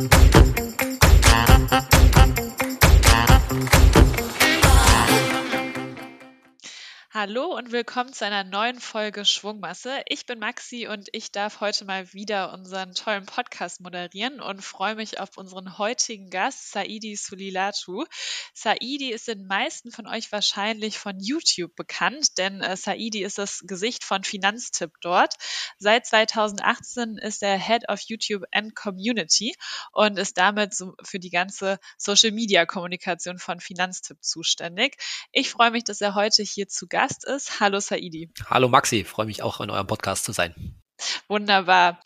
Thank you. Hallo und willkommen zu einer neuen Folge Schwungmasse. Ich bin Maxi und ich darf heute mal wieder unseren tollen Podcast moderieren und freue mich auf unseren heutigen Gast, Saidi Sulilatu. Saidi ist den meisten von euch wahrscheinlich von YouTube bekannt, denn äh, Saidi ist das Gesicht von Finanztipp dort. Seit 2018 ist er Head of YouTube and Community und ist damit so für die ganze Social Media Kommunikation von Finanztipp zuständig. Ich freue mich, dass er heute hier zu Gast Gast ist. Hallo Saidi. Hallo Maxi, freue mich auch in eurem Podcast zu sein. Wunderbar.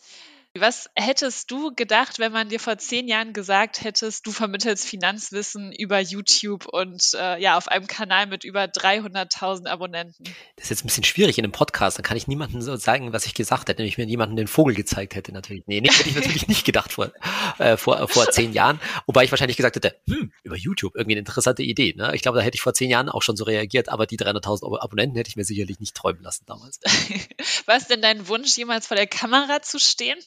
Was hättest du gedacht, wenn man dir vor zehn Jahren gesagt hättest, du vermittelst Finanzwissen über YouTube und äh, ja, auf einem Kanal mit über 300.000 Abonnenten? Das ist jetzt ein bisschen schwierig in einem Podcast. Dann kann ich niemandem so sagen, was ich gesagt hätte, wenn ich mir jemanden den Vogel gezeigt hätte, natürlich. Nee, nee hätte ich natürlich nicht gedacht vor, äh, vor, vor zehn Jahren. Wobei ich wahrscheinlich gesagt hätte, hm, über YouTube, irgendwie eine interessante Idee. Ne? Ich glaube, da hätte ich vor zehn Jahren auch schon so reagiert, aber die 300.000 Abonnenten hätte ich mir sicherlich nicht träumen lassen damals. War es denn dein Wunsch, jemals vor der Kamera zu stehen?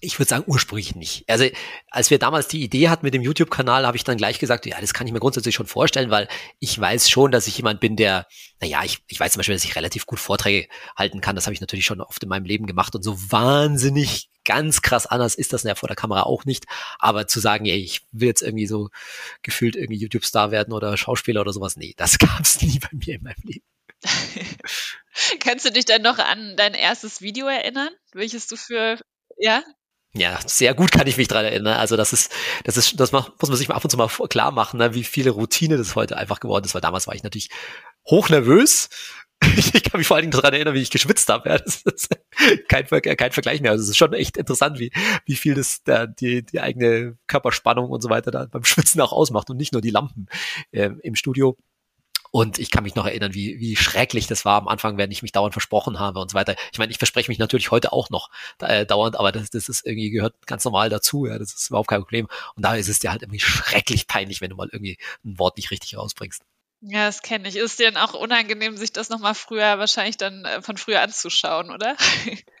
Ich würde sagen, ursprünglich nicht. Also, als wir damals die Idee hatten mit dem YouTube-Kanal, habe ich dann gleich gesagt, ja, das kann ich mir grundsätzlich schon vorstellen, weil ich weiß schon, dass ich jemand bin, der, naja, ich, ich weiß zum Beispiel, dass ich relativ gut Vorträge halten kann. Das habe ich natürlich schon oft in meinem Leben gemacht und so wahnsinnig ganz krass anders ist das ja vor der Kamera auch nicht. Aber zu sagen, ey, ich will jetzt irgendwie so gefühlt irgendwie YouTube-Star werden oder Schauspieler oder sowas, nee, das gab es nie bei mir in meinem Leben. Kannst du dich dann noch an dein erstes Video erinnern, welches du für ja? Ja, sehr gut kann ich mich dran erinnern. Also das ist, das ist, das muss man sich mal ab und zu mal klar machen, ne, wie viele Routine das heute einfach geworden ist. Weil damals war ich natürlich hochnervös. Ich kann mich vor allen Dingen daran erinnern, wie ich geschwitzt habe. Ja, das ist kein, kein Vergleich mehr. Also es ist schon echt interessant, wie, wie viel das da die, die eigene Körperspannung und so weiter da beim Schwitzen auch ausmacht und nicht nur die Lampen äh, im Studio. Und ich kann mich noch erinnern, wie, wie schrecklich das war am Anfang, wenn ich mich dauernd versprochen habe und so weiter. Ich meine, ich verspreche mich natürlich heute auch noch äh, dauernd, aber das, das ist irgendwie gehört ganz normal dazu. Ja, das ist überhaupt kein Problem. Und da ist es dir halt irgendwie schrecklich peinlich, wenn du mal irgendwie ein Wort nicht richtig rausbringst. Ja, das kenne ich. Ist dir dann auch unangenehm, sich das nochmal früher, wahrscheinlich dann äh, von früher anzuschauen, oder?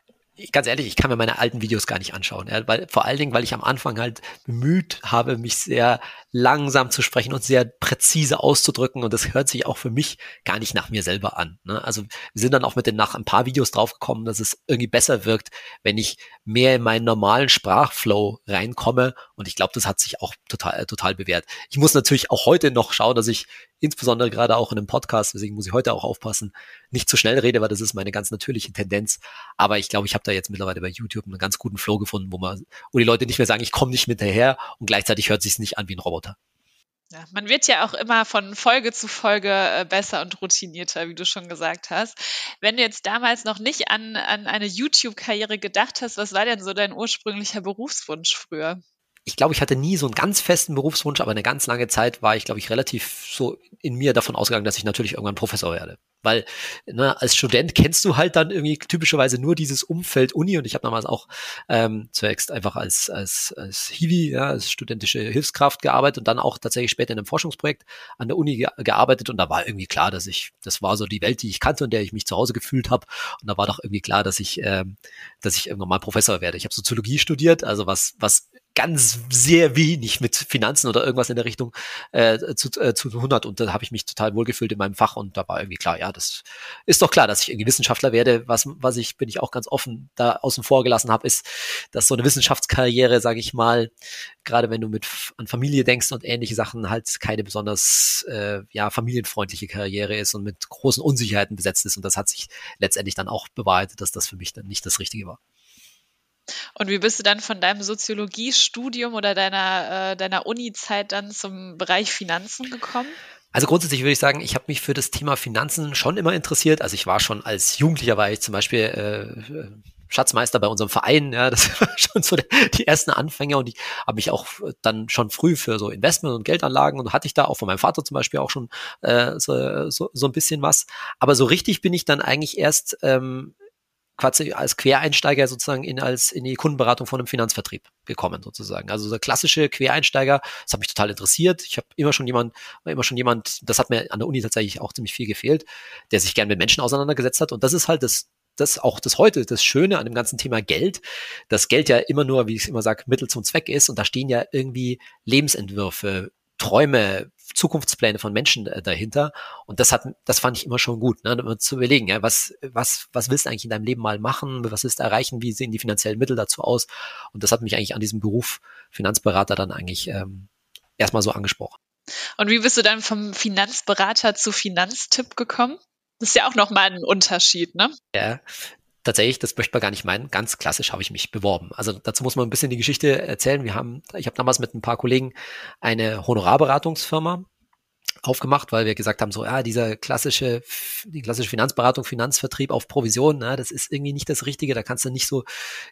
ganz ehrlich, ich kann mir meine alten Videos gar nicht anschauen, ja, weil vor allen Dingen, weil ich am Anfang halt bemüht habe, mich sehr langsam zu sprechen und sehr präzise auszudrücken und das hört sich auch für mich gar nicht nach mir selber an. Ne? Also wir sind dann auch mit den nach ein paar Videos draufgekommen, dass es irgendwie besser wirkt, wenn ich mehr in meinen normalen Sprachflow reinkomme und ich glaube, das hat sich auch total total bewährt. Ich muss natürlich auch heute noch schauen, dass ich insbesondere gerade auch in einem Podcast, deswegen muss ich heute auch aufpassen, nicht zu schnell rede, weil das ist meine ganz natürliche Tendenz. Aber ich glaube, ich habe da jetzt mittlerweile bei YouTube einen ganz guten Flow gefunden, wo man, wo die Leute nicht mehr sagen, ich komme nicht mit daher und gleichzeitig hört sich nicht an wie ein Roboter. Ja, man wird ja auch immer von Folge zu Folge äh, besser und routinierter, wie du schon gesagt hast. Wenn du jetzt damals noch nicht an, an eine YouTube-Karriere gedacht hast, was war denn so dein ursprünglicher Berufswunsch früher? Ich glaube, ich hatte nie so einen ganz festen Berufswunsch, aber eine ganz lange Zeit war ich, glaube ich, relativ so in mir davon ausgegangen, dass ich natürlich irgendwann Professor werde. Weil ne, als Student kennst du halt dann irgendwie typischerweise nur dieses Umfeld Uni und ich habe damals auch ähm, zunächst einfach als, als, als Hiwi, ja, als studentische Hilfskraft gearbeitet und dann auch tatsächlich später in einem Forschungsprojekt an der Uni ge gearbeitet und da war irgendwie klar, dass ich, das war so die Welt, die ich kannte und der ich mich zu Hause gefühlt habe und da war doch irgendwie klar, dass ich, ähm, dass ich irgendwann mal Professor werde. Ich habe Soziologie studiert, also was, was ganz sehr wenig mit Finanzen oder irgendwas in der Richtung äh, zu, äh, zu tun hat. Und da habe ich mich total wohlgefühlt in meinem Fach und da war irgendwie klar, ja, das ist doch klar, dass ich irgendwie Wissenschaftler werde. Was, was ich, bin ich auch ganz offen da außen vor gelassen habe, ist, dass so eine Wissenschaftskarriere, sage ich mal, gerade wenn du mit an Familie denkst und ähnliche Sachen, halt keine besonders äh, ja, familienfreundliche Karriere ist und mit großen Unsicherheiten besetzt ist. Und das hat sich letztendlich dann auch bewahrheitet, dass das für mich dann nicht das Richtige war. Und wie bist du dann von deinem Soziologiestudium oder deiner, äh, deiner Uni-Zeit dann zum Bereich Finanzen gekommen? Also grundsätzlich würde ich sagen, ich habe mich für das Thema Finanzen schon immer interessiert. Also ich war schon als Jugendlicher, war ich zum Beispiel äh, Schatzmeister bei unserem Verein. Ja, das war schon so die ersten Anfänge und ich habe mich auch dann schon früh für so Investment und Geldanlagen und hatte ich da auch von meinem Vater zum Beispiel auch schon äh, so, so, so ein bisschen was. Aber so richtig bin ich dann eigentlich erst ähm, quasi als Quereinsteiger sozusagen in, als, in die Kundenberatung von einem Finanzvertrieb gekommen sozusagen. Also der klassische Quereinsteiger, das hat mich total interessiert. Ich habe immer schon jemand, immer schon jemand, das hat mir an der Uni tatsächlich auch ziemlich viel gefehlt, der sich gern mit Menschen auseinandergesetzt hat. Und das ist halt das das auch das heute, das Schöne an dem ganzen Thema Geld, dass Geld ja immer nur, wie ich immer sage, Mittel zum Zweck ist und da stehen ja irgendwie Lebensentwürfe, Träume, Zukunftspläne von Menschen äh, dahinter. Und das hat, das fand ich immer schon gut, ne, zu überlegen, ja, was, was, was willst du eigentlich in deinem Leben mal machen? Was willst du erreichen? Wie sehen die finanziellen Mittel dazu aus? Und das hat mich eigentlich an diesem Beruf Finanzberater dann eigentlich ähm, erstmal so angesprochen. Und wie bist du dann vom Finanzberater zu Finanztipp gekommen? Das ist ja auch nochmal ein Unterschied, ne? Ja, tatsächlich, das möchte man gar nicht meinen, ganz klassisch habe ich mich beworben. Also dazu muss man ein bisschen die Geschichte erzählen. Wir haben, ich habe damals mit ein paar Kollegen eine Honorarberatungsfirma aufgemacht, weil wir gesagt haben, so, ja, dieser klassische, die klassische Finanzberatung, Finanzvertrieb auf Provision, na, das ist irgendwie nicht das Richtige, da kannst du nicht so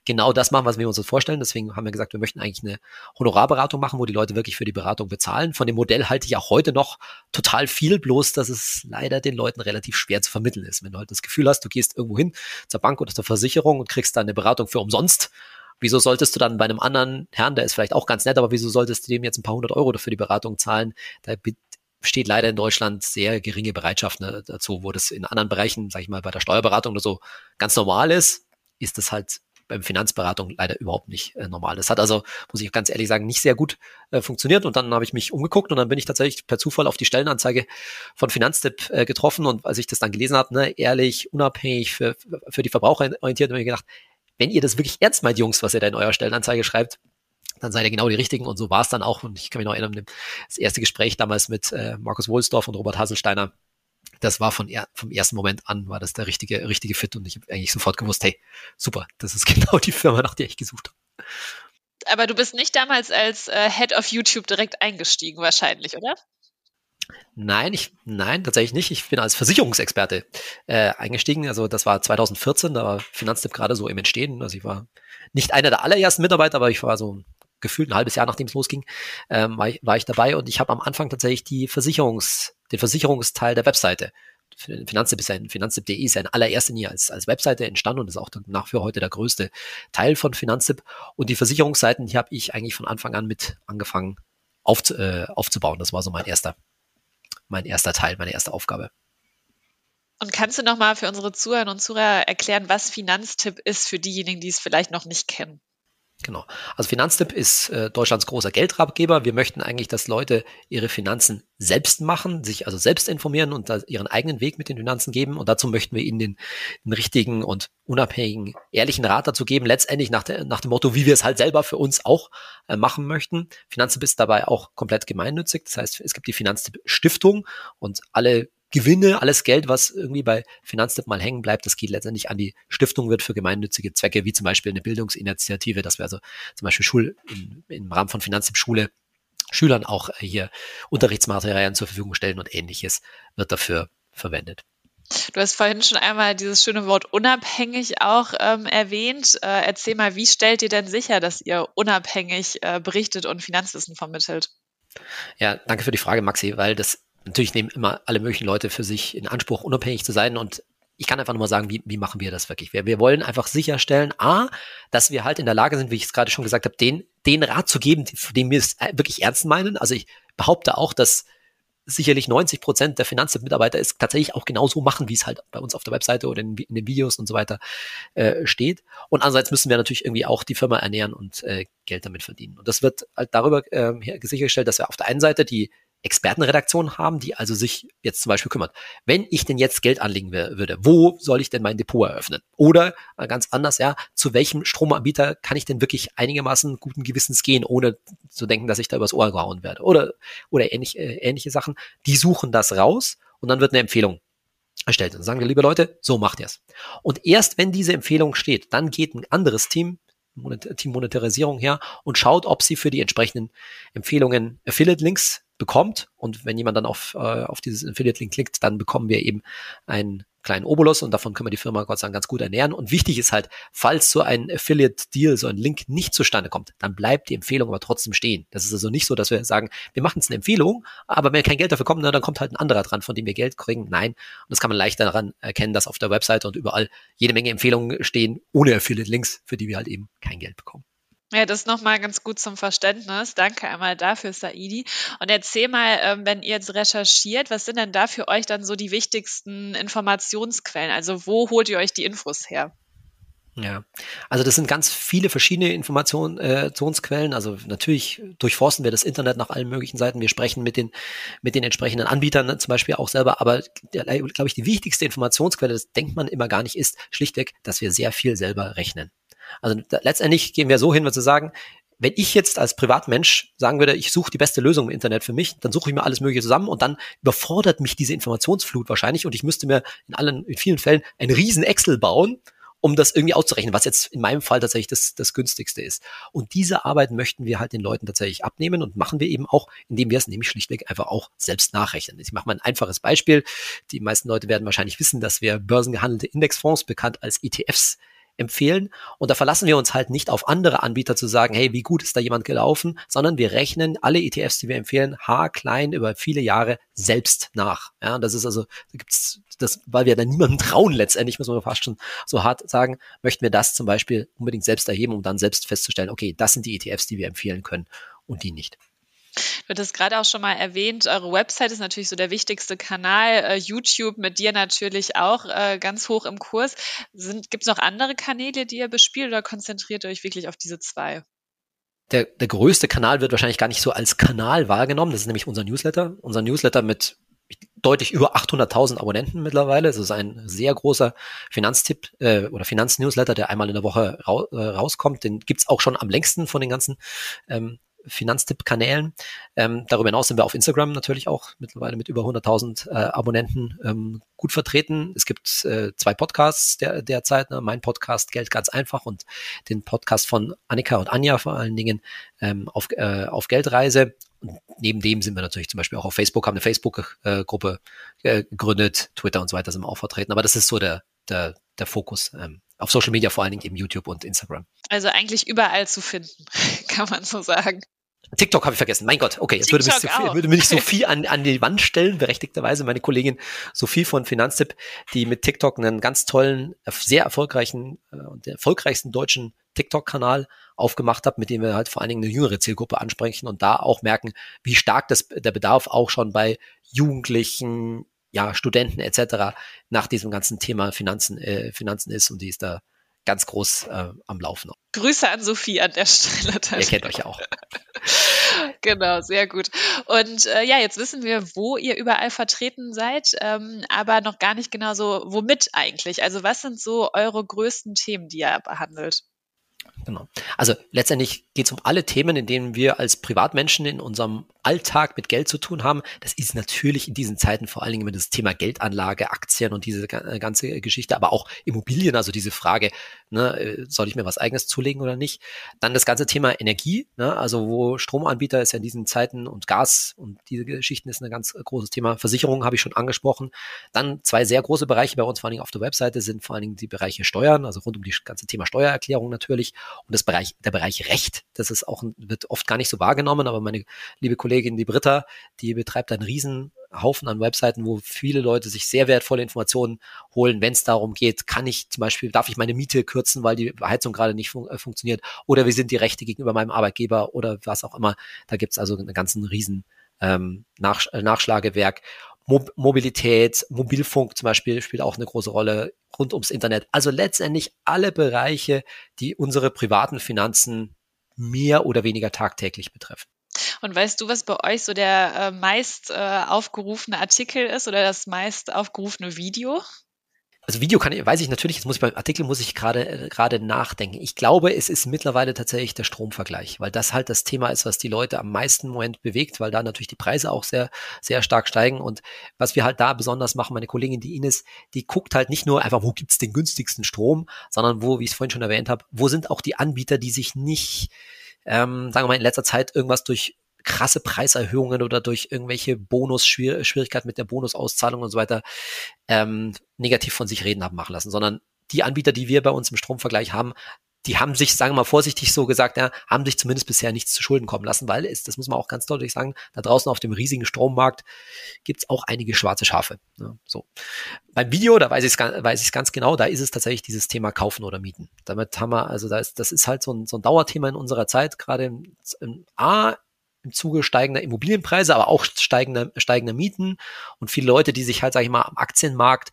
genau das machen, was wir uns vorstellen. Deswegen haben wir gesagt, wir möchten eigentlich eine Honorarberatung machen, wo die Leute wirklich für die Beratung bezahlen. Von dem Modell halte ich auch heute noch total viel, bloß dass es leider den Leuten relativ schwer zu vermitteln ist. Wenn du halt das Gefühl hast, du gehst irgendwo hin zur Bank oder zur Versicherung und kriegst da eine Beratung für umsonst, Wieso solltest du dann bei einem anderen Herrn, der ist vielleicht auch ganz nett, aber wieso solltest du dem jetzt ein paar hundert Euro dafür die Beratung zahlen? Da besteht leider in Deutschland sehr geringe Bereitschaft ne, dazu, wo das in anderen Bereichen, sage ich mal, bei der Steuerberatung oder so ganz normal ist, ist das halt beim Finanzberatung leider überhaupt nicht äh, normal. Das hat also, muss ich ganz ehrlich sagen, nicht sehr gut äh, funktioniert. Und dann habe ich mich umgeguckt und dann bin ich tatsächlich per Zufall auf die Stellenanzeige von Finanztipp äh, getroffen. Und als ich das dann gelesen habe, ne, ehrlich, unabhängig, für, für die Verbraucher orientiert, habe ich gedacht, wenn ihr das wirklich ernst meint, Jungs, was ihr da in eurer Stellenanzeige schreibt, dann seid ihr genau die richtigen und so war es dann auch. Und ich kann mich noch erinnern, das erste Gespräch damals mit äh, Markus Wohlsdorf und Robert Haselsteiner, das war von er, vom ersten Moment an, war das der richtige, richtige Fit und ich habe eigentlich sofort gewusst, hey, super, das ist genau die Firma, nach der ich gesucht habe. Aber du bist nicht damals als äh, Head of YouTube direkt eingestiegen, wahrscheinlich, oder? Nein, ich, nein, tatsächlich nicht. Ich bin als Versicherungsexperte äh, eingestiegen. Also das war 2014, da war Finanztipp gerade so im Entstehen. Also ich war nicht einer der allerersten Mitarbeiter, aber ich war so gefühlt ein halbes Jahr, nachdem es losging, ähm, war, ich, war ich dabei und ich habe am Anfang tatsächlich die Versicherungs, den Versicherungsteil der Webseite. Finanztipp ist ein, Finanztipp.de ist ein allererster Linie als, als Webseite entstanden und ist auch nach für heute der größte Teil von Finanztipp. Und die Versicherungsseiten, die habe ich eigentlich von Anfang an mit angefangen auf, äh, aufzubauen. Das war so mein erster, mein erster Teil, meine erste Aufgabe. Und kannst du nochmal für unsere Zuhörer und Zuhörer erklären, was Finanztipp ist für diejenigen, die es vielleicht noch nicht kennen? Genau. Also Finanztipp ist äh, Deutschlands großer Geldratgeber. Wir möchten eigentlich, dass Leute ihre Finanzen selbst machen, sich also selbst informieren und ihren eigenen Weg mit den Finanzen geben. Und dazu möchten wir ihnen den, den richtigen und unabhängigen, ehrlichen Rat dazu geben. Letztendlich nach, der, nach dem Motto, wie wir es halt selber für uns auch äh, machen möchten. Finanztipp ist dabei auch komplett gemeinnützig. Das heißt, es gibt die Finanztipp Stiftung und alle Gewinne, alles Geld, was irgendwie bei Finanztipp mal hängen bleibt, das geht letztendlich an die Stiftung, wird für gemeinnützige Zwecke, wie zum Beispiel eine Bildungsinitiative, dass wir also zum Beispiel Schul, in, im Rahmen von Finanztipp Schule Schülern auch hier Unterrichtsmaterialien zur Verfügung stellen und ähnliches wird dafür verwendet. Du hast vorhin schon einmal dieses schöne Wort unabhängig auch ähm, erwähnt. Äh, erzähl mal, wie stellt ihr denn sicher, dass ihr unabhängig äh, berichtet und Finanzwissen vermittelt? Ja, danke für die Frage, Maxi, weil das natürlich nehmen immer alle möglichen Leute für sich in Anspruch, unabhängig zu sein und ich kann einfach nur mal sagen, wie, wie machen wir das wirklich? Wir, wir wollen einfach sicherstellen, A, dass wir halt in der Lage sind, wie ich es gerade schon gesagt habe, den, den Rat zu geben, den wir es wirklich ernst meinen. Also ich behaupte auch, dass sicherlich 90 Prozent der Finanzmitarbeiter es tatsächlich auch genauso machen, wie es halt bei uns auf der Webseite oder in, in den Videos und so weiter äh, steht. Und andererseits müssen wir natürlich irgendwie auch die Firma ernähren und äh, Geld damit verdienen. Und das wird halt darüber äh, sichergestellt, dass wir auf der einen Seite die Expertenredaktion haben, die also sich jetzt zum Beispiel kümmert. Wenn ich denn jetzt Geld anlegen würde, wo soll ich denn mein Depot eröffnen? Oder ganz anders, ja, zu welchem Stromanbieter kann ich denn wirklich einigermaßen guten Gewissens gehen, ohne zu denken, dass ich da übers Ohr gehauen werde? Oder, oder ähnlich, äh, ähnliche Sachen. Die suchen das raus und dann wird eine Empfehlung erstellt. Und sagen wir, liebe Leute, so macht ihr es. Und erst wenn diese Empfehlung steht, dann geht ein anderes Team Team Monetarisierung her und schaut, ob sie für die entsprechenden Empfehlungen Affiliate-Links bekommt. Und wenn jemand dann auf, äh, auf dieses Affiliate-Link klickt, dann bekommen wir eben einen kleinen Obolus und davon können wir die Firma Gott sei Dank ganz gut ernähren. Und wichtig ist halt, falls so ein Affiliate-Deal, so ein Link nicht zustande kommt, dann bleibt die Empfehlung aber trotzdem stehen. Das ist also nicht so, dass wir sagen, wir machen jetzt eine Empfehlung, aber wenn kein Geld dafür kommt, dann kommt halt ein anderer dran, von dem wir Geld kriegen. Nein. Und das kann man leicht daran erkennen, dass auf der Webseite und überall jede Menge Empfehlungen stehen, ohne Affiliate-Links, für die wir halt eben kein Geld bekommen. Ja, das nochmal ganz gut zum Verständnis. Danke einmal dafür, Saidi. Und erzähl mal, ähm, wenn ihr jetzt recherchiert, was sind denn da für euch dann so die wichtigsten Informationsquellen? Also wo holt ihr euch die Infos her? Ja, also das sind ganz viele verschiedene Informationsquellen. Also natürlich durchforsten wir das Internet nach allen möglichen Seiten. Wir sprechen mit den, mit den entsprechenden Anbietern zum Beispiel auch selber. Aber glaube ich, die wichtigste Informationsquelle, das denkt man immer gar nicht, ist schlichtweg, dass wir sehr viel selber rechnen. Also da, letztendlich gehen wir so hin, zu sagen, wenn ich jetzt als Privatmensch sagen würde, ich suche die beste Lösung im Internet für mich, dann suche ich mir alles Mögliche zusammen und dann überfordert mich diese Informationsflut wahrscheinlich und ich müsste mir in allen, in vielen Fällen ein riesen Excel bauen, um das irgendwie auszurechnen, was jetzt in meinem Fall tatsächlich das, das günstigste ist. Und diese Arbeit möchten wir halt den Leuten tatsächlich abnehmen und machen wir eben auch, indem wir es nämlich schlichtweg einfach auch selbst nachrechnen. Ich mache mal ein einfaches Beispiel. Die meisten Leute werden wahrscheinlich wissen, dass wir börsengehandelte Indexfonds, bekannt als ETFs, empfehlen. Und da verlassen wir uns halt nicht auf andere Anbieter zu sagen, hey, wie gut ist da jemand gelaufen, sondern wir rechnen alle ETFs, die wir empfehlen, haarklein über viele Jahre selbst nach. Ja, das ist also, da gibt's das, weil wir da niemandem trauen letztendlich, muss man fast schon so hart sagen, möchten wir das zum Beispiel unbedingt selbst erheben, um dann selbst festzustellen, okay, das sind die ETFs, die wir empfehlen können und die nicht. Du hattest gerade auch schon mal erwähnt, eure Website ist natürlich so der wichtigste Kanal, äh, YouTube mit dir natürlich auch äh, ganz hoch im Kurs. Gibt es noch andere Kanäle, die ihr bespielt oder konzentriert ihr euch wirklich auf diese zwei? Der, der größte Kanal wird wahrscheinlich gar nicht so als Kanal wahrgenommen. Das ist nämlich unser Newsletter. Unser Newsletter mit deutlich über 800.000 Abonnenten mittlerweile. Es ist ein sehr großer Finanztipp äh, oder Finanznewsletter, der einmal in der Woche ra äh, rauskommt. Den gibt's auch schon am längsten von den ganzen ähm, Finanztipp-Kanälen. Ähm, darüber hinaus sind wir auf Instagram natürlich auch mittlerweile mit über 100.000 äh, Abonnenten ähm, gut vertreten. Es gibt äh, zwei Podcasts der, derzeit, ne? mein Podcast Geld ganz einfach und den Podcast von Annika und Anja vor allen Dingen ähm, auf, äh, auf Geldreise. Und neben dem sind wir natürlich zum Beispiel auch auf Facebook, haben eine Facebook-Gruppe äh, gegründet, Twitter und so weiter sind wir auch vertreten. Aber das ist so der, der, der Fokus. Ähm, auf Social Media, vor allen Dingen eben YouTube und Instagram. Also eigentlich überall zu finden, kann man so sagen. TikTok habe ich vergessen. Mein Gott, okay, jetzt würde mich, Sophie, würde mich Sophie an, an die Wand stellen, berechtigterweise meine Kollegin Sophie von Finanztipp, die mit TikTok einen ganz tollen, sehr erfolgreichen äh, und der erfolgreichsten deutschen TikTok-Kanal aufgemacht hat, mit dem wir halt vor allen Dingen eine jüngere Zielgruppe ansprechen und da auch merken, wie stark das, der Bedarf auch schon bei Jugendlichen, ja, Studenten etc. nach diesem ganzen Thema Finanzen, äh, Finanzen ist und die ist da ganz groß äh, am Laufen. Grüße an Sophie an der Stelle. Ihr kennt euch auch. genau, sehr gut. Und äh, ja, jetzt wissen wir, wo ihr überall vertreten seid, ähm, aber noch gar nicht genau so, womit eigentlich. Also was sind so eure größten Themen, die ihr behandelt? Genau. Also letztendlich geht es um alle Themen, in denen wir als Privatmenschen in unserem Alltag mit Geld zu tun haben. Das ist natürlich in diesen Zeiten vor allen Dingen immer das Thema Geldanlage, Aktien und diese äh, ganze Geschichte, aber auch Immobilien, also diese Frage, ne, äh, soll ich mir was eigenes zulegen oder nicht? Dann das ganze Thema Energie, ne, also wo Stromanbieter ist ja in diesen Zeiten und Gas und diese Geschichten ist ein ganz großes Thema. Versicherung habe ich schon angesprochen. Dann zwei sehr große Bereiche bei uns, vor allen Dingen auf der Webseite, sind vor allen Dingen die Bereiche Steuern, also rund um die ganze Thema Steuererklärung natürlich und das Bereich, der Bereich Recht, das ist auch, wird oft gar nicht so wahrgenommen, aber meine liebe Kollegin, die Britta, die betreibt einen riesen Haufen an Webseiten, wo viele Leute sich sehr wertvolle Informationen holen, wenn es darum geht, kann ich zum Beispiel, darf ich meine Miete kürzen, weil die Heizung gerade nicht fun äh, funktioniert, oder wie sind die Rechte gegenüber meinem Arbeitgeber oder was auch immer. Da gibt's also einen ganzen riesen ähm, Nach äh, Nachschlagewerk. Mo Mobilität, Mobilfunk zum Beispiel spielt auch eine große Rolle rund ums Internet. Also letztendlich alle Bereiche, die unsere privaten Finanzen mehr oder weniger tagtäglich betreffen. Und weißt du, was bei euch so der äh, meist äh, aufgerufene Artikel ist oder das meist aufgerufene Video? Also Video kann ich, weiß ich natürlich, jetzt muss ich beim Artikel muss ich gerade äh, gerade nachdenken. Ich glaube, es ist mittlerweile tatsächlich der Stromvergleich, weil das halt das Thema ist, was die Leute am meisten im Moment bewegt, weil da natürlich die Preise auch sehr sehr stark steigen und was wir halt da besonders machen, meine Kollegin die Ines, die guckt halt nicht nur einfach, wo gibt's den günstigsten Strom, sondern wo, wie ich es vorhin schon erwähnt habe, wo sind auch die Anbieter, die sich nicht ähm, sagen wir mal in letzter Zeit irgendwas durch krasse Preiserhöhungen oder durch irgendwelche Bonus-Schwierigkeiten mit der Bonusauszahlung und so weiter ähm, negativ von sich reden haben machen lassen, sondern die Anbieter, die wir bei uns im Stromvergleich haben, die haben sich, sagen wir mal vorsichtig so gesagt, ja, haben sich zumindest bisher nichts zu Schulden kommen lassen, weil es, das muss man auch ganz deutlich sagen, da draußen auf dem riesigen Strommarkt gibt's auch einige schwarze Schafe. Ja, so. Beim Video, da weiß ich es weiß ich's ganz genau, da ist es tatsächlich dieses Thema kaufen oder mieten. Damit haben wir, also da ist, das ist halt so ein, so ein Dauerthema in unserer Zeit, gerade im, im A, im Zuge steigender Immobilienpreise, aber auch steigender, steigender Mieten und viele Leute, die sich halt, sage ich mal, am Aktienmarkt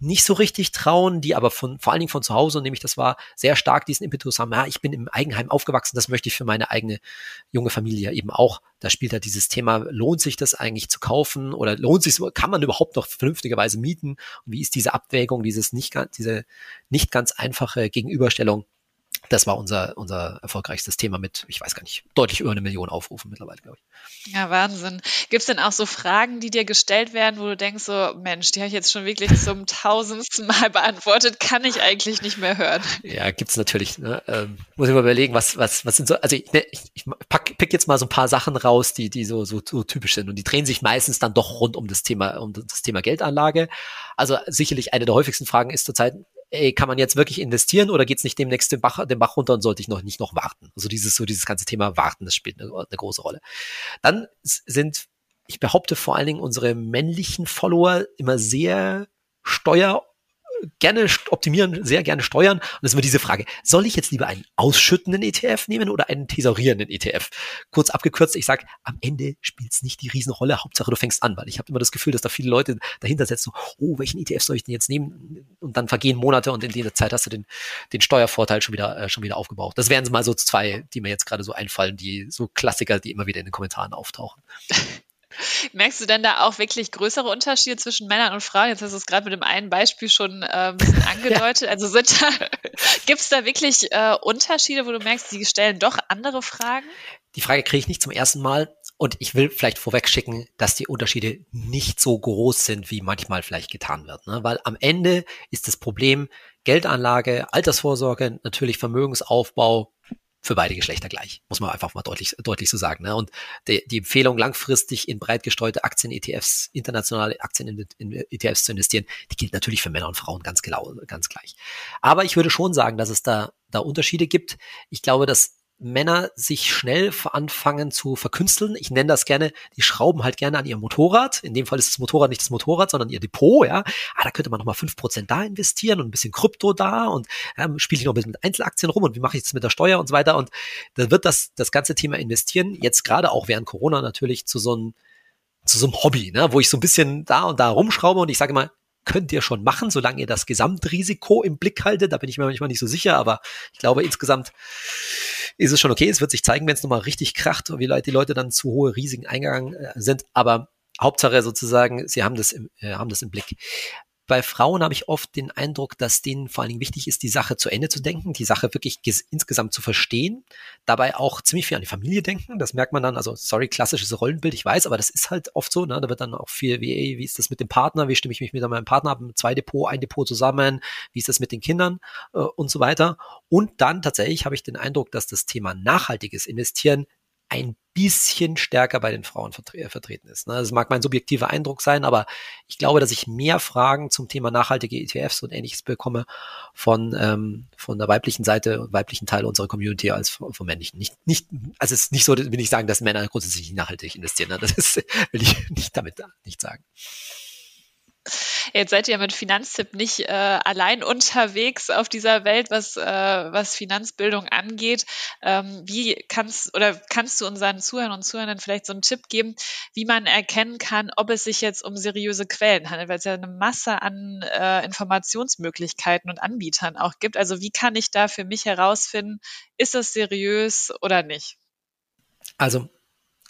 nicht so richtig trauen, die aber von, vor allen Dingen von zu Hause, nämlich das war sehr stark diesen Impetus haben, ja, ich bin im Eigenheim aufgewachsen, das möchte ich für meine eigene junge Familie eben auch. Da spielt halt dieses Thema, lohnt sich das eigentlich zu kaufen oder lohnt sich, kann man überhaupt noch vernünftigerweise mieten? Und wie ist diese Abwägung, dieses nicht, diese nicht ganz einfache Gegenüberstellung das war unser, unser erfolgreichstes Thema mit, ich weiß gar nicht, deutlich über eine Million Aufrufen mittlerweile, glaube ich. Ja, Wahnsinn. Gibt es denn auch so Fragen, die dir gestellt werden, wo du denkst, so, Mensch, die habe ich jetzt schon wirklich zum tausendsten Mal beantwortet, kann ich eigentlich nicht mehr hören? Ja, gibt's natürlich. Ne? Ähm, muss ich mal überlegen, was, was, was sind so, also ich, ne, ich, ich pack, pick jetzt mal so ein paar Sachen raus, die, die so, so, so typisch sind. Und die drehen sich meistens dann doch rund um das Thema, um das Thema Geldanlage. Also sicherlich eine der häufigsten Fragen ist zurzeit, ey, kann man jetzt wirklich investieren oder geht's nicht demnächst den Bach, den Bach runter und sollte ich noch nicht noch warten? Also dieses, so dieses ganze Thema Warten, das spielt eine, eine große Rolle. Dann sind, ich behaupte vor allen Dingen unsere männlichen Follower immer sehr steuer gerne optimieren, sehr gerne steuern. Und das ist immer diese Frage, soll ich jetzt lieber einen ausschüttenden ETF nehmen oder einen thesaurierenden ETF? Kurz abgekürzt, ich sage, am Ende spielt es nicht die Riesenrolle, Hauptsache du fängst an, weil ich habe immer das Gefühl, dass da viele Leute dahinter setzen, oh, welchen ETF soll ich denn jetzt nehmen? Und dann vergehen Monate und in dieser Zeit hast du den, den Steuervorteil schon wieder, äh, schon wieder aufgebraucht. Das wären mal so zwei, die mir jetzt gerade so einfallen, die so Klassiker, die immer wieder in den Kommentaren auftauchen. Merkst du denn da auch wirklich größere Unterschiede zwischen Männern und Frauen? Jetzt hast du es gerade mit dem einen Beispiel schon äh, ein bisschen angedeutet. ja. Also sind da, gibt es da wirklich äh, Unterschiede, wo du merkst, die stellen doch andere Fragen? Die Frage kriege ich nicht zum ersten Mal. Und ich will vielleicht vorweg schicken, dass die Unterschiede nicht so groß sind, wie manchmal vielleicht getan wird. Ne? Weil am Ende ist das Problem Geldanlage, Altersvorsorge, natürlich Vermögensaufbau, für beide Geschlechter gleich, muss man einfach mal deutlich, deutlich so sagen. Ne? Und die, die Empfehlung, langfristig in breit gestreute Aktien-ETFs, internationale Aktien-ETFs zu investieren, die gilt natürlich für Männer und Frauen ganz genau, ganz gleich. Aber ich würde schon sagen, dass es da, da Unterschiede gibt. Ich glaube, dass Männer sich schnell anfangen zu verkünsteln. Ich nenne das gerne, die schrauben halt gerne an ihrem Motorrad. In dem Fall ist das Motorrad nicht das Motorrad, sondern ihr Depot, ja. Ah, da könnte man nochmal fünf Prozent da investieren und ein bisschen Krypto da und ähm, spiele ich noch ein bisschen mit Einzelaktien rum und wie mache ich das mit der Steuer und so weiter. Und dann wird das, das ganze Thema investieren, jetzt gerade auch während Corona natürlich zu so einem zu so einem Hobby, ne, wo ich so ein bisschen da und da rumschraube und ich sage mal, könnt ihr schon machen, solange ihr das Gesamtrisiko im Blick haltet. Da bin ich mir manchmal nicht so sicher, aber ich glaube insgesamt ist es schon okay. Es wird sich zeigen, wenn es nochmal richtig kracht und wie die Leute dann zu hohe Risiken eingegangen äh, sind. Aber Hauptsache sozusagen, sie haben das im, äh, haben das im Blick bei Frauen habe ich oft den Eindruck, dass denen vor allen Dingen wichtig ist, die Sache zu Ende zu denken, die Sache wirklich insgesamt zu verstehen, dabei auch ziemlich viel an die Familie denken. Das merkt man dann, also sorry, klassisches Rollenbild, ich weiß, aber das ist halt oft so, ne? Da wird dann auch viel, wie, ey, wie ist das mit dem Partner, wie stimme ich mich mit meinem Partner ab, zwei Depot, ein Depot zusammen, wie ist das mit den Kindern äh, und so weiter. Und dann tatsächlich habe ich den Eindruck, dass das Thema nachhaltiges Investieren ein bisschen stärker bei den Frauen vertre äh, vertreten ist. Ne? Das mag mein subjektiver Eindruck sein, aber ich glaube, dass ich mehr Fragen zum Thema nachhaltige ETFs und ähnliches bekomme von, ähm, von der weiblichen Seite, weiblichen Teil unserer Community als vom, vom männlichen. Nicht, nicht, also es ist nicht so, will ich sagen, dass Männer grundsätzlich nachhaltig investieren. Ne? Das ist, will ich nicht damit nicht sagen. Jetzt seid ihr mit Finanztipp nicht äh, allein unterwegs auf dieser Welt, was, äh, was Finanzbildung angeht. Ähm, wie kannst oder kannst du unseren Zuhörern und Zuhörern vielleicht so einen Tipp geben, wie man erkennen kann, ob es sich jetzt um seriöse Quellen handelt, weil es ja eine Masse an äh, Informationsmöglichkeiten und Anbietern auch gibt. Also wie kann ich da für mich herausfinden, ist das seriös oder nicht? Also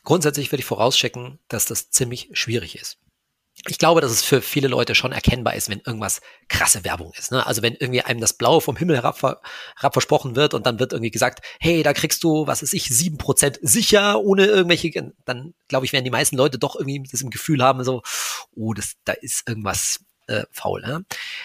grundsätzlich würde ich vorauschecken, dass das ziemlich schwierig ist ich glaube, dass es für viele Leute schon erkennbar ist, wenn irgendwas krasse Werbung ist. Ne? Also wenn irgendwie einem das Blaue vom Himmel herab, herab versprochen wird und dann wird irgendwie gesagt, hey, da kriegst du, was ist ich, sieben Prozent sicher, ohne irgendwelche, dann glaube ich, werden die meisten Leute doch irgendwie das im Gefühl haben, so, oh, das, da ist irgendwas äh, faul. Ne?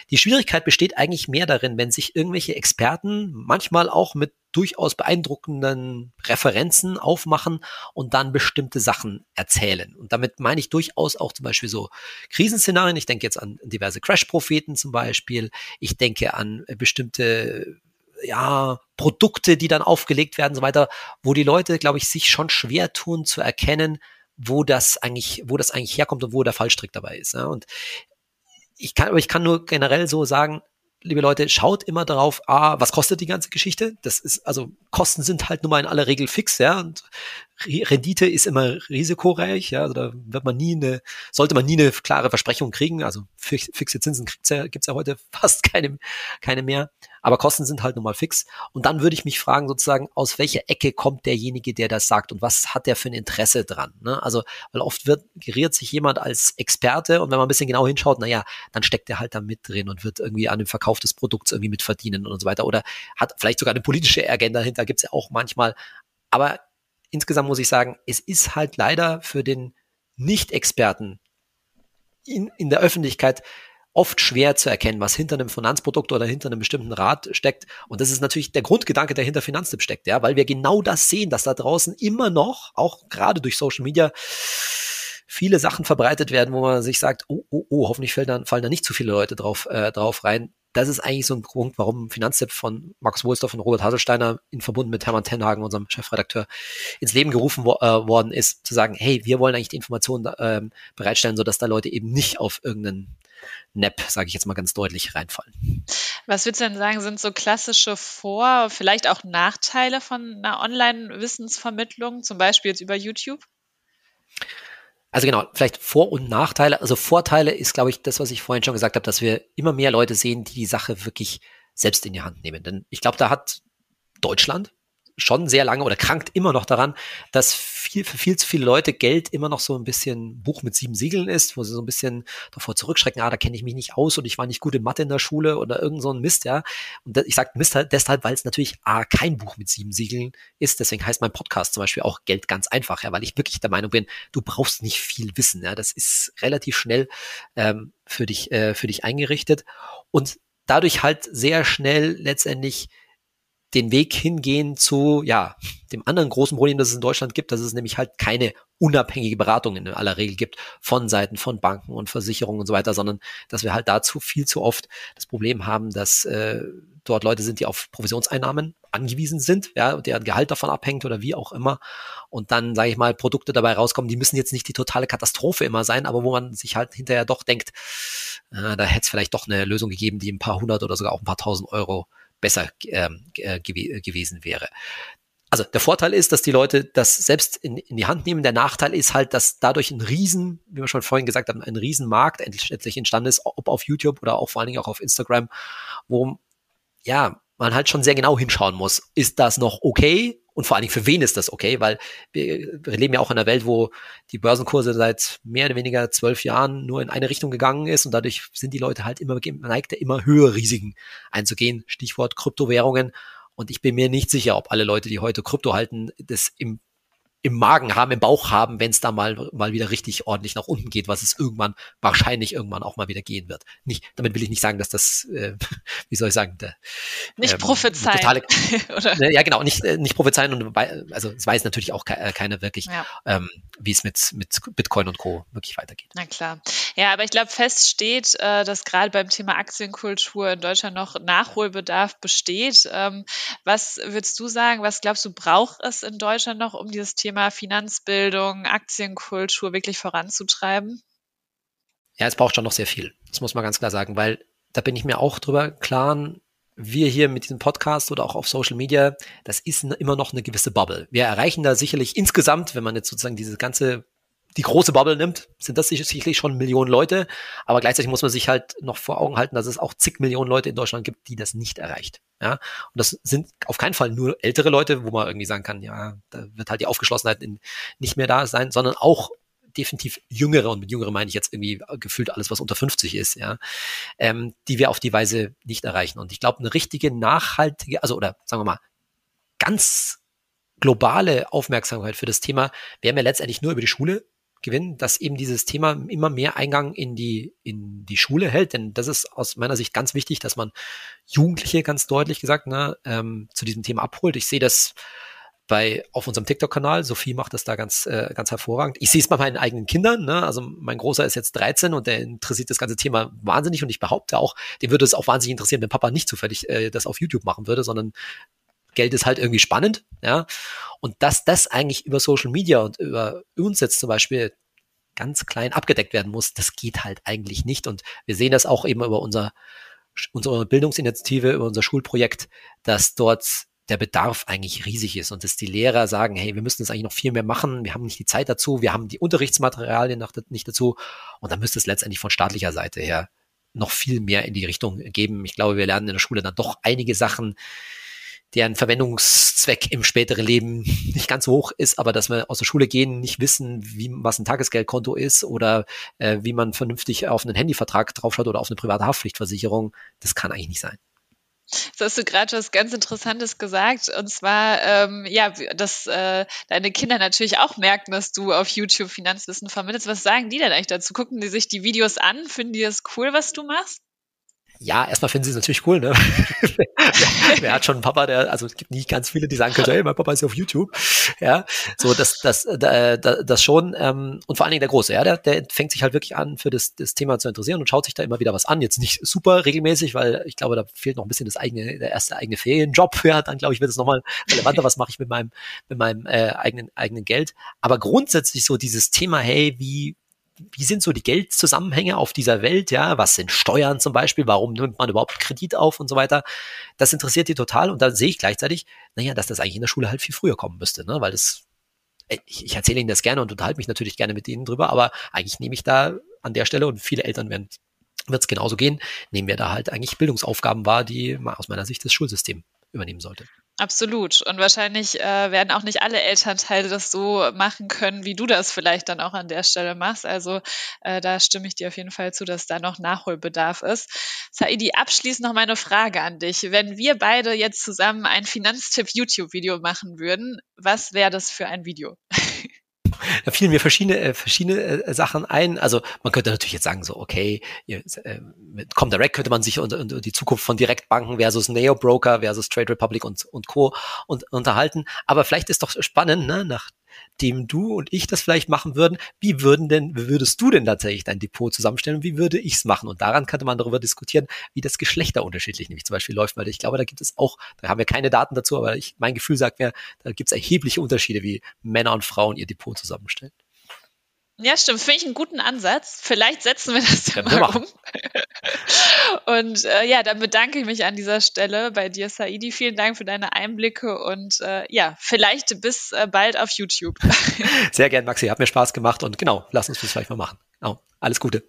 Die Schwierigkeit besteht eigentlich mehr darin, wenn sich irgendwelche Experten manchmal auch mit durchaus beeindruckenden Referenzen aufmachen und dann bestimmte Sachen erzählen. Und damit meine ich durchaus auch zum Beispiel so Krisenszenarien. Ich denke jetzt an diverse Crash-Propheten zum Beispiel. Ich denke an bestimmte ja, Produkte, die dann aufgelegt werden, so weiter, wo die Leute, glaube ich, sich schon schwer tun zu erkennen, wo das eigentlich, wo das eigentlich herkommt und wo der Fallstrick dabei ist. Ja? Und ich kann, aber ich kann nur generell so sagen, liebe Leute, schaut immer darauf, ah, was kostet die ganze Geschichte? Das ist, also Kosten sind halt nun mal in aller Regel fix, ja, und Rendite ist immer risikoreich, ja, also da wird man nie eine, sollte man nie eine klare Versprechung kriegen, also fixe Zinsen ja, gibt's ja heute fast keine, keine mehr, aber Kosten sind halt nun mal fix. Und dann würde ich mich fragen sozusagen, aus welcher Ecke kommt derjenige, der das sagt? Und was hat der für ein Interesse dran, ne? also, weil oft wird, geriert sich jemand als Experte und wenn man ein bisschen genau hinschaut, naja, dann steckt er halt da mit drin und wird irgendwie an dem Verkauf des Produkts irgendwie mit verdienen und so weiter. Oder hat vielleicht sogar eine politische Agenda hinter, gibt's ja auch manchmal, aber insgesamt muss ich sagen, es ist halt leider für den Nicht-Experten in, in der Öffentlichkeit oft schwer zu erkennen, was hinter einem Finanzprodukt oder hinter einem bestimmten Rat steckt. Und das ist natürlich der Grundgedanke, der hinter Finanztipp steckt, ja, weil wir genau das sehen, dass da draußen immer noch, auch gerade durch Social Media, viele Sachen verbreitet werden, wo man sich sagt, oh, oh, oh, hoffentlich fallen da, fallen da nicht zu viele Leute drauf, äh, drauf rein, das ist eigentlich so ein Grund, warum Finanztipp von Max Wohlsdorf und Robert Haselsteiner in Verbund mit Hermann Tenhagen, unserem Chefredakteur, ins Leben gerufen wo, äh, worden ist, zu sagen, hey, wir wollen eigentlich die Informationen ähm, bereitstellen, sodass da Leute eben nicht auf irgendeinen Nap, sage ich jetzt mal ganz deutlich, reinfallen. Was würdest du denn sagen, sind so klassische Vor-, vielleicht auch Nachteile von einer Online-Wissensvermittlung, zum Beispiel jetzt über YouTube? Also genau, vielleicht Vor- und Nachteile. Also Vorteile ist, glaube ich, das, was ich vorhin schon gesagt habe, dass wir immer mehr Leute sehen, die die Sache wirklich selbst in die Hand nehmen. Denn ich glaube, da hat Deutschland schon sehr lange oder krankt immer noch daran, dass viel, für viel zu viele Leute Geld immer noch so ein bisschen Buch mit sieben Siegeln ist, wo sie so ein bisschen davor zurückschrecken, ah, da kenne ich mich nicht aus und ich war nicht gut in Mathe in der Schule oder irgend so ein Mist, ja. Und ich sage Mist halt deshalb, weil es natürlich A, kein Buch mit sieben Siegeln ist. Deswegen heißt mein Podcast zum Beispiel auch Geld ganz einfach, ja, weil ich wirklich der Meinung bin, du brauchst nicht viel Wissen, ja. Das ist relativ schnell ähm, für dich, äh, für dich eingerichtet. Und dadurch halt sehr schnell letztendlich den Weg hingehen zu, ja, dem anderen großen Problem, das es in Deutschland gibt, dass es nämlich halt keine unabhängige Beratung in aller Regel gibt von Seiten von Banken und Versicherungen und so weiter, sondern dass wir halt dazu viel zu oft das Problem haben, dass äh, dort Leute sind, die auf Provisionseinnahmen angewiesen sind, ja, deren Gehalt davon abhängt oder wie auch immer. Und dann, sage ich mal, Produkte dabei rauskommen, die müssen jetzt nicht die totale Katastrophe immer sein, aber wo man sich halt hinterher doch denkt, äh, da hätte es vielleicht doch eine Lösung gegeben, die ein paar hundert oder sogar auch ein paar tausend Euro besser ähm, äh, gew gewesen wäre. Also der Vorteil ist, dass die Leute das selbst in, in die Hand nehmen. Der Nachteil ist halt, dass dadurch ein Riesen, wie wir schon vorhin gesagt haben, ein Riesenmarkt endlich entstanden ist, ob auf YouTube oder auch vor allen Dingen auch auf Instagram, wo ja man halt schon sehr genau hinschauen muss. Ist das noch okay? Und vor allen Dingen, für wen ist das okay? Weil wir, wir leben ja auch in einer Welt, wo die Börsenkurse seit mehr oder weniger zwölf Jahren nur in eine Richtung gegangen ist und dadurch sind die Leute halt immer geneigt, immer höhere Risiken einzugehen. Stichwort Kryptowährungen. Und ich bin mir nicht sicher, ob alle Leute, die heute Krypto halten, das im im Magen haben, im Bauch haben, wenn es da mal, mal wieder richtig ordentlich nach unten geht, was es irgendwann, wahrscheinlich irgendwann auch mal wieder gehen wird. Nicht, damit will ich nicht sagen, dass das, äh, wie soll ich sagen, der, nicht ähm, prophezeien. Totale? Ne, ja, genau, nicht, äh, nicht prophezeien und also es weiß natürlich auch ke äh, keiner wirklich, ja. ähm, wie es mit, mit Bitcoin und Co. wirklich weitergeht. Na klar. Ja, aber ich glaube, fest steht, äh, dass gerade beim Thema Aktienkultur in Deutschland noch Nachholbedarf besteht. Ähm, was würdest du sagen, was glaubst du, braucht es in Deutschland noch, um dieses Thema Thema Finanzbildung, Aktienkultur wirklich voranzutreiben? Ja, es braucht schon noch sehr viel. Das muss man ganz klar sagen, weil da bin ich mir auch drüber klar, wir hier mit diesem Podcast oder auch auf Social Media, das ist immer noch eine gewisse Bubble. Wir erreichen da sicherlich insgesamt, wenn man jetzt sozusagen diese ganze die große Bubble nimmt, sind das sicherlich schon Millionen Leute, aber gleichzeitig muss man sich halt noch vor Augen halten, dass es auch zig Millionen Leute in Deutschland gibt, die das nicht erreicht. Ja, und das sind auf keinen Fall nur ältere Leute, wo man irgendwie sagen kann, ja, da wird halt die Aufgeschlossenheit in, nicht mehr da sein, sondern auch definitiv jüngere, und mit jüngere meine ich jetzt irgendwie gefühlt alles, was unter 50 ist, ja, ähm, die wir auf die Weise nicht erreichen. Und ich glaube, eine richtige, nachhaltige, also oder sagen wir mal, ganz globale Aufmerksamkeit für das Thema werden wir letztendlich nur über die Schule gewinnen, dass eben dieses Thema immer mehr Eingang in die, in die Schule hält. Denn das ist aus meiner Sicht ganz wichtig, dass man Jugendliche ganz deutlich gesagt ne, ähm, zu diesem Thema abholt. Ich sehe das bei auf unserem TikTok-Kanal. Sophie macht das da ganz, äh, ganz hervorragend. Ich sehe es bei meinen eigenen Kindern. Ne? Also mein Großer ist jetzt 13 und der interessiert das ganze Thema wahnsinnig und ich behaupte auch, dem würde es auch wahnsinnig interessieren, wenn Papa nicht zufällig äh, das auf YouTube machen würde, sondern Geld ist halt irgendwie spannend, ja. Und dass das eigentlich über Social Media und über uns jetzt zum Beispiel ganz klein abgedeckt werden muss, das geht halt eigentlich nicht. Und wir sehen das auch eben über unser, unsere Bildungsinitiative, über unser Schulprojekt, dass dort der Bedarf eigentlich riesig ist und dass die Lehrer sagen, hey, wir müssen das eigentlich noch viel mehr machen, wir haben nicht die Zeit dazu, wir haben die Unterrichtsmaterialien noch nicht dazu und dann müsste es letztendlich von staatlicher Seite her noch viel mehr in die Richtung geben. Ich glaube, wir lernen in der Schule dann doch einige Sachen, deren Verwendungszweck im späteren Leben nicht ganz so hoch ist, aber dass wir aus der Schule gehen, nicht wissen, wie was ein Tagesgeldkonto ist oder äh, wie man vernünftig auf einen Handyvertrag draufschaut oder auf eine private Haftpflichtversicherung, das kann eigentlich nicht sein. Das hast du gerade was ganz Interessantes gesagt. Und zwar, ähm, ja, dass äh, deine Kinder natürlich auch merken, dass du auf YouTube Finanzwissen vermittelst. Was sagen die denn eigentlich dazu? Gucken die sich die Videos an? Finden die das cool, was du machst? Ja, erstmal finden sie es natürlich cool, ne? Wer hat schon einen Papa, der, also es gibt nicht ganz viele, die sagen können, hey, mein Papa ist auf YouTube. Ja, so das, das, das, das schon, ähm, und vor allen Dingen der Große, ja, der, der fängt sich halt wirklich an, für das, das Thema zu interessieren und schaut sich da immer wieder was an. Jetzt nicht super regelmäßig, weil ich glaube, da fehlt noch ein bisschen das eigene, der erste eigene Ferienjob. Ja, dann glaube ich, wird es nochmal relevanter, was mache ich mit meinem, mit meinem äh, eigenen, eigenen Geld. Aber grundsätzlich so dieses Thema, hey, wie, wie sind so die Geldzusammenhänge auf dieser Welt, ja, was sind Steuern zum Beispiel, warum nimmt man überhaupt Kredit auf und so weiter. Das interessiert die total und da sehe ich gleichzeitig, naja, dass das eigentlich in der Schule halt viel früher kommen müsste, ne, weil das, äh, ich, ich erzähle Ihnen das gerne und unterhalte mich natürlich gerne mit Ihnen drüber, aber eigentlich nehme ich da an der Stelle und viele Eltern werden wird es genauso gehen, nehmen wir da halt eigentlich Bildungsaufgaben wahr, die aus meiner Sicht das Schulsystem übernehmen sollte. Absolut. Und wahrscheinlich äh, werden auch nicht alle Elternteile das so machen können, wie du das vielleicht dann auch an der Stelle machst. Also äh, da stimme ich dir auf jeden Fall zu, dass da noch Nachholbedarf ist. Saidi, abschließend noch meine Frage an dich. Wenn wir beide jetzt zusammen ein Finanztipp-YouTube-Video machen würden, was wäre das für ein Video? da fielen mir verschiedene, äh, verschiedene äh, Sachen ein. Also man könnte natürlich jetzt sagen, so, okay, ihr, äh, mit Comdirect könnte man sich unter, unter die Zukunft von Direktbanken versus Neo Broker versus Trade Republic und, und Co. Und, unterhalten. Aber vielleicht ist doch spannend, ne, nach dem du und ich das vielleicht machen würden, wie würden denn, würdest du denn tatsächlich dein Depot zusammenstellen wie würde ich es machen? Und daran könnte man darüber diskutieren, wie das Geschlechter unterschiedlich nämlich zum Beispiel läuft, weil ich glaube, da gibt es auch, da haben wir keine Daten dazu, aber ich, mein Gefühl sagt mir, da gibt es erhebliche Unterschiede, wie Männer und Frauen ihr Depot zusammenstellen. Ja, stimmt. Finde ich einen guten Ansatz. Vielleicht setzen wir das ja mal um. und äh, ja, dann bedanke ich mich an dieser Stelle bei dir, Saidi. Vielen Dank für deine Einblicke und äh, ja, vielleicht bis äh, bald auf YouTube. Sehr gern, Maxi. Hat mir Spaß gemacht und genau, lass uns das vielleicht mal machen. Genau. Alles Gute.